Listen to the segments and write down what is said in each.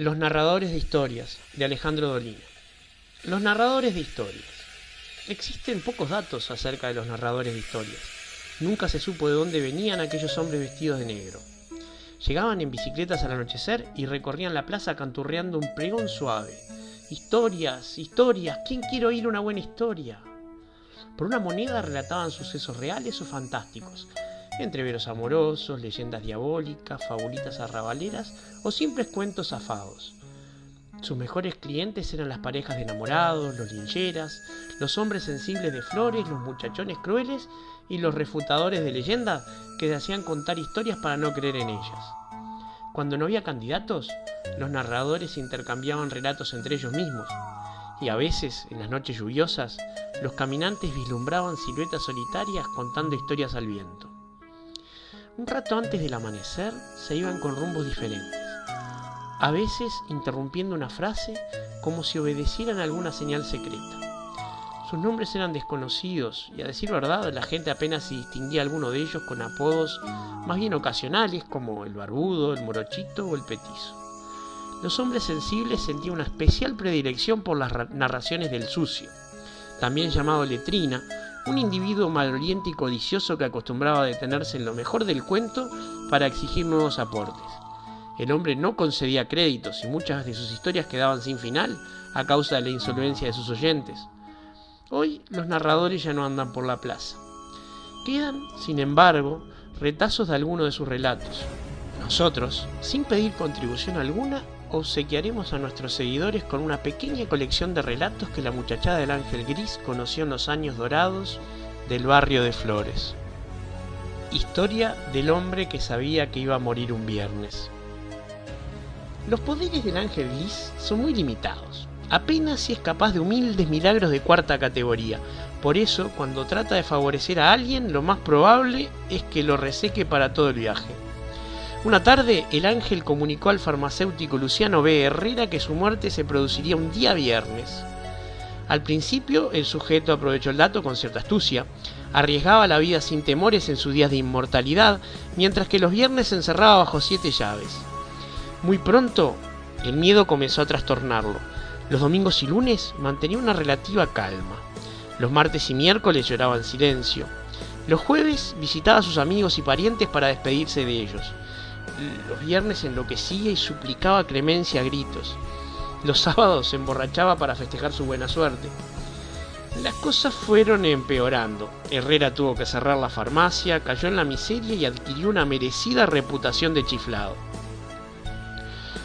Los narradores de historias de Alejandro Dolina. Los narradores de historias. Existen pocos datos acerca de los narradores de historias. Nunca se supo de dónde venían aquellos hombres vestidos de negro. Llegaban en bicicletas al anochecer y recorrían la plaza canturreando un pregón suave. Historias, historias, ¿quién quiere oír una buena historia? Por una moneda relataban sucesos reales o fantásticos, entreveros amorosos, leyendas diabólicas, fabulitas arrabaleras o simples cuentos afados. Sus mejores clientes eran las parejas de enamorados, los lincheras, los hombres sensibles de flores, los muchachones crueles y los refutadores de leyenda que se hacían contar historias para no creer en ellas. Cuando no había candidatos, los narradores intercambiaban relatos entre ellos mismos, y a veces, en las noches lluviosas, los caminantes vislumbraban siluetas solitarias contando historias al viento. Un rato antes del amanecer se iban con rumbos diferentes, a veces interrumpiendo una frase como si obedecieran alguna señal secreta. Sus nombres eran desconocidos y a decir verdad la gente apenas si distinguía alguno de ellos con apodos más bien ocasionales como el barbudo, el morochito o el petizo. Los hombres sensibles sentían una especial predilección por las narraciones del sucio, también llamado letrina, un individuo maloriente y codicioso que acostumbraba a detenerse en lo mejor del cuento para exigir nuevos aportes. El hombre no concedía créditos y muchas de sus historias quedaban sin final a causa de la insolvencia de sus oyentes. Hoy los narradores ya no andan por la plaza. Quedan, sin embargo, retazos de algunos de sus relatos. Nosotros, sin pedir contribución alguna, obsequiaremos a nuestros seguidores con una pequeña colección de relatos que la muchachada del Ángel Gris conoció en los años dorados del barrio de Flores. Historia del hombre que sabía que iba a morir un viernes. Los poderes del Ángel Gris son muy limitados apenas si es capaz de humildes milagros de cuarta categoría. Por eso, cuando trata de favorecer a alguien, lo más probable es que lo reseque para todo el viaje. Una tarde, el ángel comunicó al farmacéutico Luciano B. Herrera que su muerte se produciría un día viernes. Al principio, el sujeto aprovechó el dato con cierta astucia, arriesgaba la vida sin temores en sus días de inmortalidad, mientras que los viernes se encerraba bajo siete llaves. Muy pronto, el miedo comenzó a trastornarlo los domingos y lunes mantenía una relativa calma. Los martes y miércoles lloraba en silencio. Los jueves visitaba a sus amigos y parientes para despedirse de ellos. Los viernes enloquecía y suplicaba clemencia a gritos. Los sábados se emborrachaba para festejar su buena suerte. Las cosas fueron empeorando. Herrera tuvo que cerrar la farmacia, cayó en la miseria y adquirió una merecida reputación de chiflado.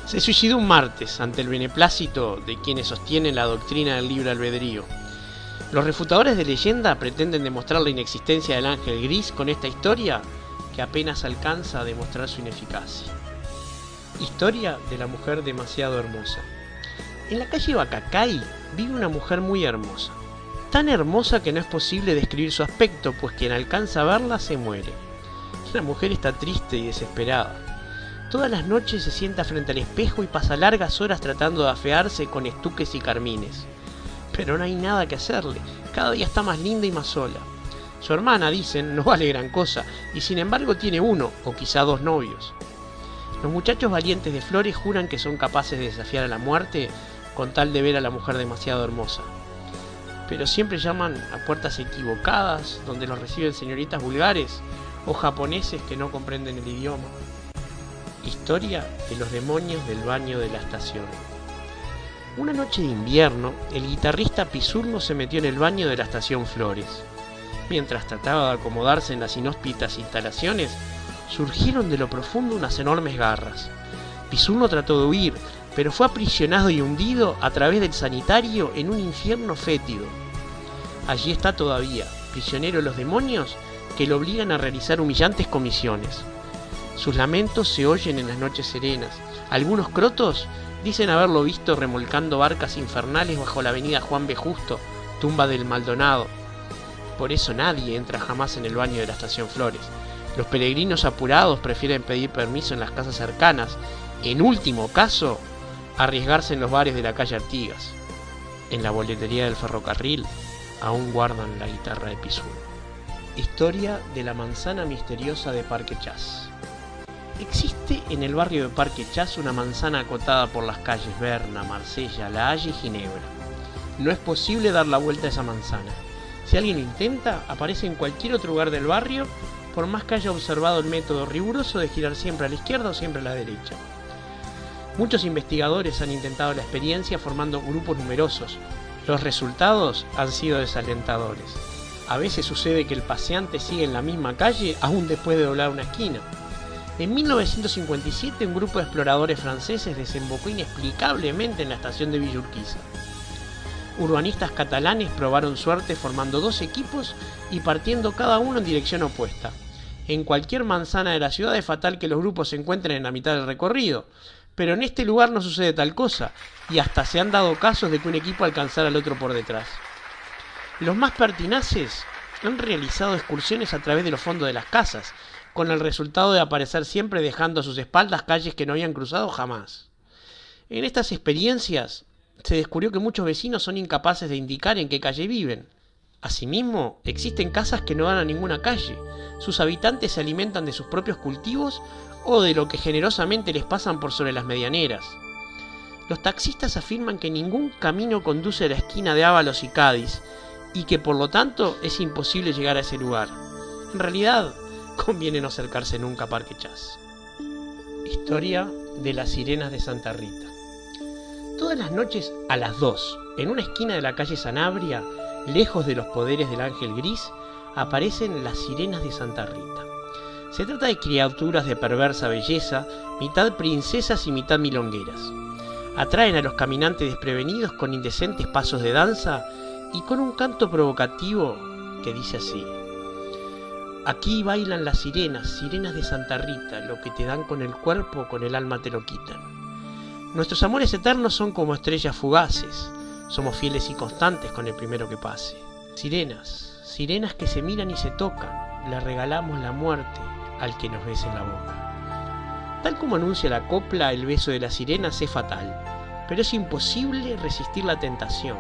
Se suicidó un martes ante el beneplácito de quienes sostienen la doctrina del libre albedrío. Los refutadores de leyenda pretenden demostrar la inexistencia del ángel gris con esta historia que apenas alcanza a demostrar su ineficacia. Historia de la mujer demasiado hermosa. En la calle Bacacay vive una mujer muy hermosa. Tan hermosa que no es posible describir su aspecto, pues quien alcanza a verla se muere. La mujer está triste y desesperada. Todas las noches se sienta frente al espejo y pasa largas horas tratando de afearse con estuques y carmines. Pero no hay nada que hacerle, cada día está más linda y más sola. Su hermana, dicen, no vale gran cosa, y sin embargo tiene uno, o quizá dos novios. Los muchachos valientes de Flores juran que son capaces de desafiar a la muerte con tal de ver a la mujer demasiado hermosa. Pero siempre llaman a puertas equivocadas, donde los reciben señoritas vulgares o japoneses que no comprenden el idioma. Historia de los demonios del baño de la estación. Una noche de invierno, el guitarrista Pisurno se metió en el baño de la estación Flores. Mientras trataba de acomodarse en las inhóspitas instalaciones, surgieron de lo profundo unas enormes garras. Pisurno trató de huir, pero fue aprisionado y hundido a través del sanitario en un infierno fétido. Allí está todavía, prisionero de los demonios que lo obligan a realizar humillantes comisiones. Sus lamentos se oyen en las noches serenas. Algunos crotos Dicen haberlo visto remolcando barcas infernales bajo la avenida Juan B. Justo, tumba del Maldonado. Por eso nadie entra jamás en el baño de la estación Flores. Los peregrinos apurados prefieren pedir permiso en las casas cercanas, en último caso, arriesgarse en los bares de la calle Artigas. En la boletería del ferrocarril aún guardan la guitarra de Pizuno. Historia de la manzana misteriosa de Parque Chas. Existe en el barrio de Parque Chas una manzana acotada por las calles Berna, Marsella, La Haye y Ginebra. No es posible dar la vuelta a esa manzana. Si alguien intenta, aparece en cualquier otro lugar del barrio, por más que haya observado el método riguroso de girar siempre a la izquierda o siempre a la derecha. Muchos investigadores han intentado la experiencia formando grupos numerosos. Los resultados han sido desalentadores. A veces sucede que el paseante sigue en la misma calle aún después de doblar una esquina. En 1957 un grupo de exploradores franceses desembocó inexplicablemente en la estación de Villurquiza. Urbanistas catalanes probaron suerte formando dos equipos y partiendo cada uno en dirección opuesta. En cualquier manzana de la ciudad es fatal que los grupos se encuentren en la mitad del recorrido, pero en este lugar no sucede tal cosa, y hasta se han dado casos de que un equipo alcanzara al otro por detrás. Los más pertinaces han realizado excursiones a través de los fondos de las casas, con el resultado de aparecer siempre dejando a sus espaldas calles que no habían cruzado jamás. En estas experiencias se descubrió que muchos vecinos son incapaces de indicar en qué calle viven. Asimismo, existen casas que no dan a ninguna calle. Sus habitantes se alimentan de sus propios cultivos o de lo que generosamente les pasan por sobre las medianeras. Los taxistas afirman que ningún camino conduce a la esquina de Ábalos y Cádiz y que por lo tanto es imposible llegar a ese lugar. En realidad, conviene no acercarse nunca a Parque Chas. Historia de las sirenas de Santa Rita. Todas las noches a las 2, en una esquina de la calle Sanabria, lejos de los poderes del ángel gris, aparecen las sirenas de Santa Rita. Se trata de criaturas de perversa belleza, mitad princesas y mitad milongueras. Atraen a los caminantes desprevenidos con indecentes pasos de danza y con un canto provocativo que dice así. Aquí bailan las sirenas, sirenas de Santa Rita, lo que te dan con el cuerpo, con el alma te lo quitan. Nuestros amores eternos son como estrellas fugaces, somos fieles y constantes con el primero que pase. Sirenas, sirenas que se miran y se tocan, le regalamos la muerte al que nos bese en la boca. Tal como anuncia la copla, el beso de las sirenas es fatal, pero es imposible resistir la tentación.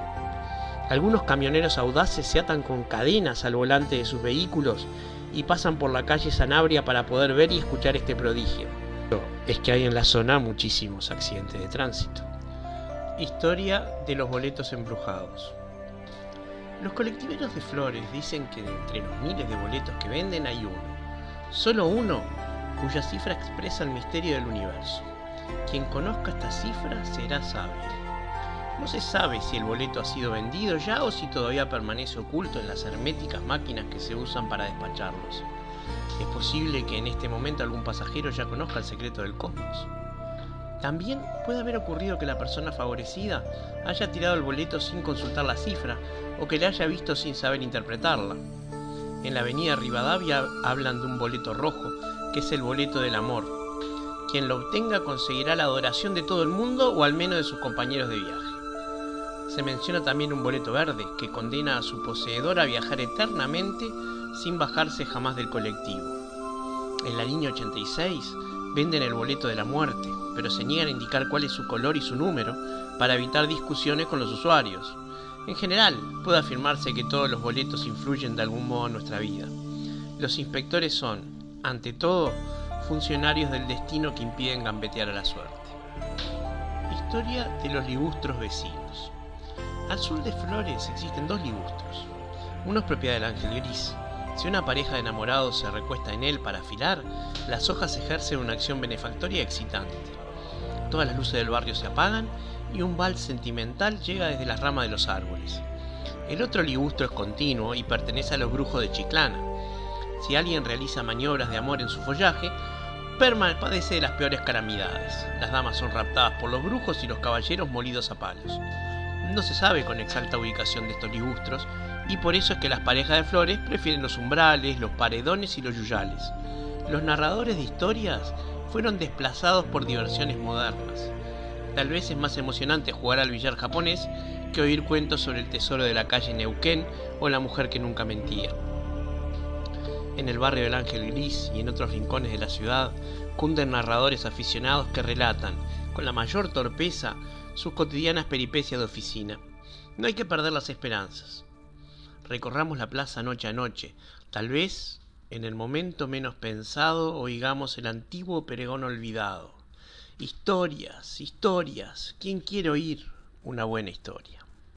Algunos camioneros audaces se atan con cadenas al volante de sus vehículos y pasan por la calle Sanabria para poder ver y escuchar este prodigio. Es que hay en la zona muchísimos accidentes de tránsito. Historia de los boletos embrujados. Los colectiveros de flores dicen que de entre los miles de boletos que venden hay uno, solo uno, cuya cifra expresa el misterio del universo. Quien conozca esta cifra será sabio. No se sabe si el boleto ha sido vendido ya o si todavía permanece oculto en las herméticas máquinas que se usan para despacharlos. Es posible que en este momento algún pasajero ya conozca el secreto del cosmos. También puede haber ocurrido que la persona favorecida haya tirado el boleto sin consultar la cifra o que le haya visto sin saber interpretarla. En la avenida Rivadavia hablan de un boleto rojo, que es el boleto del amor. Quien lo obtenga conseguirá la adoración de todo el mundo o al menos de sus compañeros de viaje. Se menciona también un boleto verde, que condena a su poseedor a viajar eternamente sin bajarse jamás del colectivo. En la línea 86 venden el boleto de la muerte, pero se niegan a indicar cuál es su color y su número para evitar discusiones con los usuarios. En general, puede afirmarse que todos los boletos influyen de algún modo en nuestra vida. Los inspectores son, ante todo, funcionarios del destino que impiden gambetear a la suerte. Historia de los ligustros vecinos. Al sur de Flores existen dos ligustros. Uno es propiedad del ángel gris. Si una pareja de enamorados se recuesta en él para afilar, las hojas ejercen una acción benefactoria excitante. Todas las luces del barrio se apagan y un vals sentimental llega desde las ramas de los árboles. El otro ligustro es continuo y pertenece a los brujos de Chiclana. Si alguien realiza maniobras de amor en su follaje, Perma padece de las peores calamidades. Las damas son raptadas por los brujos y los caballeros molidos a palos. No se sabe con exacta ubicación de estos ligustros y por eso es que las parejas de flores prefieren los umbrales, los paredones y los yuyales. Los narradores de historias fueron desplazados por diversiones modernas. Tal vez es más emocionante jugar al billar japonés que oír cuentos sobre el tesoro de la calle Neuquén o la mujer que nunca mentía. En el barrio del Ángel Gris y en otros rincones de la ciudad cunden narradores aficionados que relatan, con la mayor torpeza, sus cotidianas peripecias de oficina. No hay que perder las esperanzas. Recorramos la plaza noche a noche, tal vez en el momento menos pensado oigamos el antiguo pregón olvidado. Historias, historias, ¿quién quiere oír una buena historia?